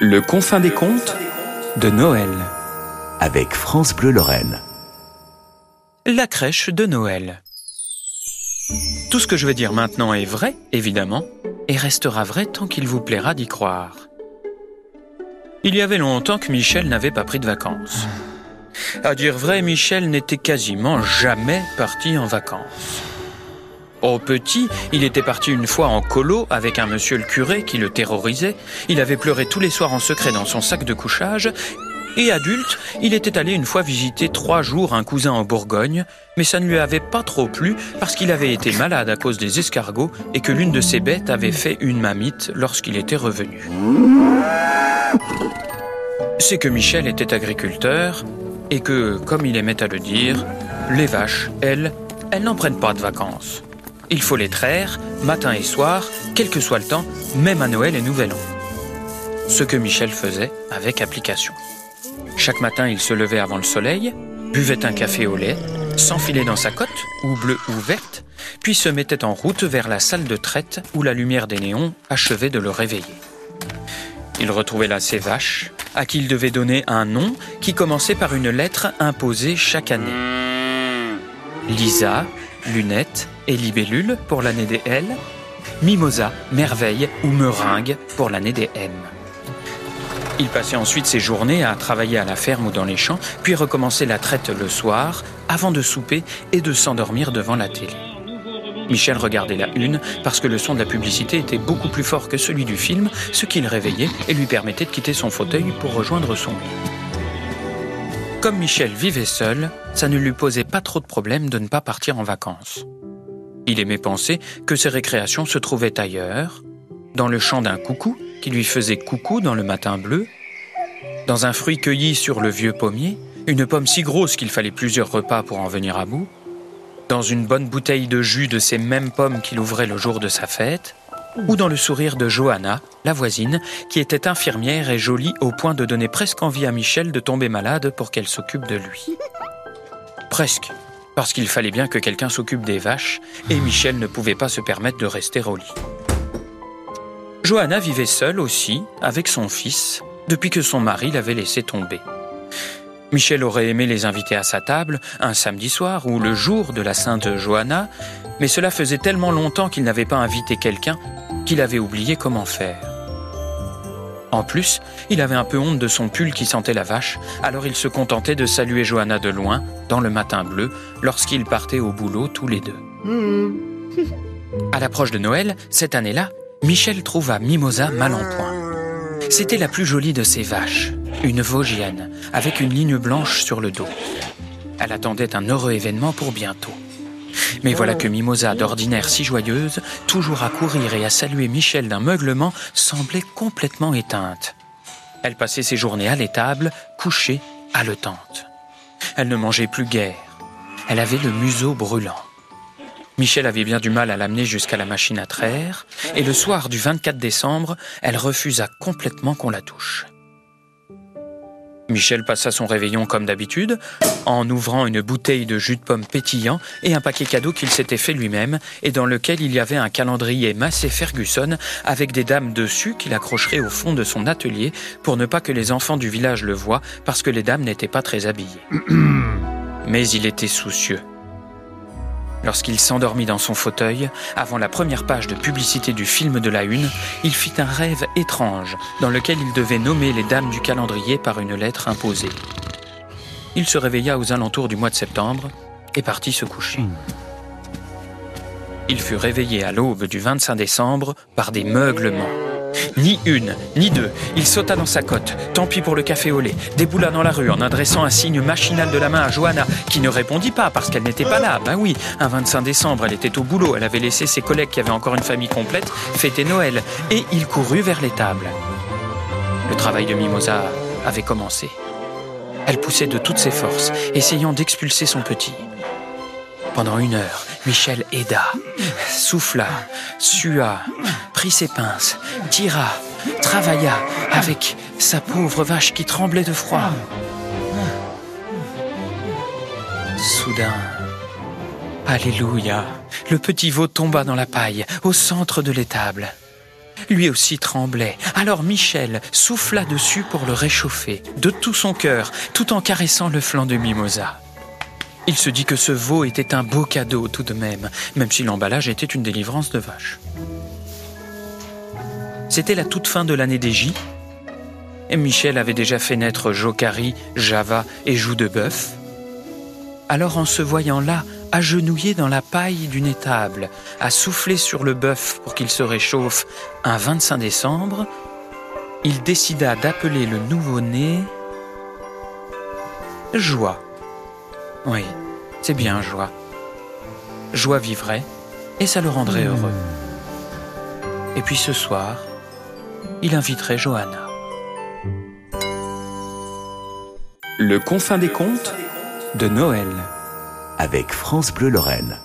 Le confin des contes de Noël. avec France Bleu Lorraine. La crèche de Noël. Tout ce que je vais dire maintenant est vrai, évidemment, et restera vrai tant qu'il vous plaira d'y croire. Il y avait longtemps que Michel n'avait pas pris de vacances. À dire vrai, Michel n'était quasiment jamais parti en vacances. Au petit, il était parti une fois en colo avec un monsieur le curé qui le terrorisait. Il avait pleuré tous les soirs en secret dans son sac de couchage. Et adulte, il était allé une fois visiter trois jours un cousin en Bourgogne, mais ça ne lui avait pas trop plu parce qu'il avait été malade à cause des escargots et que l'une de ses bêtes avait fait une mamite lorsqu'il était revenu. C'est que Michel était agriculteur et que, comme il aimait à le dire, les vaches, elles, elles n'en prennent pas de vacances. Il faut les traire, matin et soir, quel que soit le temps, même à Noël et Nouvel An. Ce que Michel faisait avec application. Chaque matin, il se levait avant le soleil, buvait un café au lait, s'enfilait dans sa cotte, ou bleue ou verte, puis se mettait en route vers la salle de traite où la lumière des néons achevait de le réveiller. Il retrouvait là ses vaches, à qui il devait donner un nom qui commençait par une lettre imposée chaque année. Lisa, Lunette et Libellule pour l'année des L, Mimosa, Merveille ou Meringue pour l'année des M. Il passait ensuite ses journées à travailler à la ferme ou dans les champs, puis recommençait la traite le soir, avant de souper et de s'endormir devant la télé. Michel regardait la une parce que le son de la publicité était beaucoup plus fort que celui du film, ce qui le réveillait et lui permettait de quitter son fauteuil pour rejoindre son lit. Comme Michel vivait seul, ça ne lui posait pas trop de problème de ne pas partir en vacances. Il aimait penser que ses récréations se trouvaient ailleurs, dans le chant d'un coucou qui lui faisait coucou dans le matin bleu, dans un fruit cueilli sur le vieux pommier, une pomme si grosse qu'il fallait plusieurs repas pour en venir à bout, dans une bonne bouteille de jus de ces mêmes pommes qu'il ouvrait le jour de sa fête, ou dans le sourire de Johanna, la voisine, qui était infirmière et jolie au point de donner presque envie à Michel de tomber malade pour qu'elle s'occupe de lui. Presque, parce qu'il fallait bien que quelqu'un s'occupe des vaches, et Michel ne pouvait pas se permettre de rester au lit. Johanna vivait seule aussi, avec son fils, depuis que son mari l'avait laissé tomber. Michel aurait aimé les inviter à sa table un samedi soir ou le jour de la Sainte Johanna, mais cela faisait tellement longtemps qu'il n'avait pas invité quelqu'un qu'il avait oublié comment faire. En plus, il avait un peu honte de son pull qui sentait la vache, alors il se contentait de saluer Johanna de loin, dans le matin bleu, lorsqu'ils partaient au boulot tous les deux. À l'approche de Noël, cette année-là, Michel trouva Mimosa mal en point. C'était la plus jolie de ses vaches, une Vosgienne, avec une ligne blanche sur le dos. Elle attendait un heureux événement pour bientôt. Mais voilà que Mimosa, d'ordinaire si joyeuse, toujours à courir et à saluer Michel d'un meuglement, semblait complètement éteinte. Elle passait ses journées à l'étable, couchée, haletante. Elle ne mangeait plus guère. Elle avait le museau brûlant. Michel avait bien du mal à l'amener jusqu'à la machine à traire, et le soir du 24 décembre, elle refusa complètement qu'on la touche. Michel passa son réveillon comme d'habitude, en ouvrant une bouteille de jus de pomme pétillant et un paquet cadeau qu'il s'était fait lui-même, et dans lequel il y avait un calendrier Massey Ferguson avec des dames dessus qu'il accrocherait au fond de son atelier pour ne pas que les enfants du village le voient parce que les dames n'étaient pas très habillées. Mais il était soucieux. Lorsqu'il s'endormit dans son fauteuil, avant la première page de publicité du film de la Une, il fit un rêve étrange dans lequel il devait nommer les dames du calendrier par une lettre imposée. Il se réveilla aux alentours du mois de septembre et partit se coucher. Il fut réveillé à l'aube du 25 décembre par des meuglements. Ni une, ni deux. Il sauta dans sa cotte. Tant pis pour le café au lait. Déboula dans la rue en adressant un signe machinal de la main à Johanna, qui ne répondit pas parce qu'elle n'était pas là. Ben oui, un 25 décembre, elle était au boulot. Elle avait laissé ses collègues qui avaient encore une famille complète fêter Noël. Et il courut vers les tables. Le travail de Mimosa avait commencé. Elle poussait de toutes ses forces, essayant d'expulser son petit. Pendant une heure, Michel aida, souffla, sua, prit ses pinces, tira, travailla avec sa pauvre vache qui tremblait de froid. Soudain, Alléluia, le petit veau tomba dans la paille, au centre de l'étable. Lui aussi tremblait. Alors Michel souffla dessus pour le réchauffer, de tout son cœur, tout en caressant le flanc de Mimosa. Il se dit que ce veau était un beau cadeau tout de même, même si l'emballage était une délivrance de vache. C'était la toute fin de l'année des J. Michel avait déjà fait naître Jocari, Java et Joue de Bœuf. Alors en se voyant là, agenouillé dans la paille d'une étable, à souffler sur le bœuf pour qu'il se réchauffe un 25 décembre, il décida d'appeler le nouveau-né Joie. Oui, c'est bien Joie. Joie vivrait et ça le rendrait heureux. Et puis ce soir, il inviterait Johanna. Le confin des contes de Noël avec France Bleu Lorraine.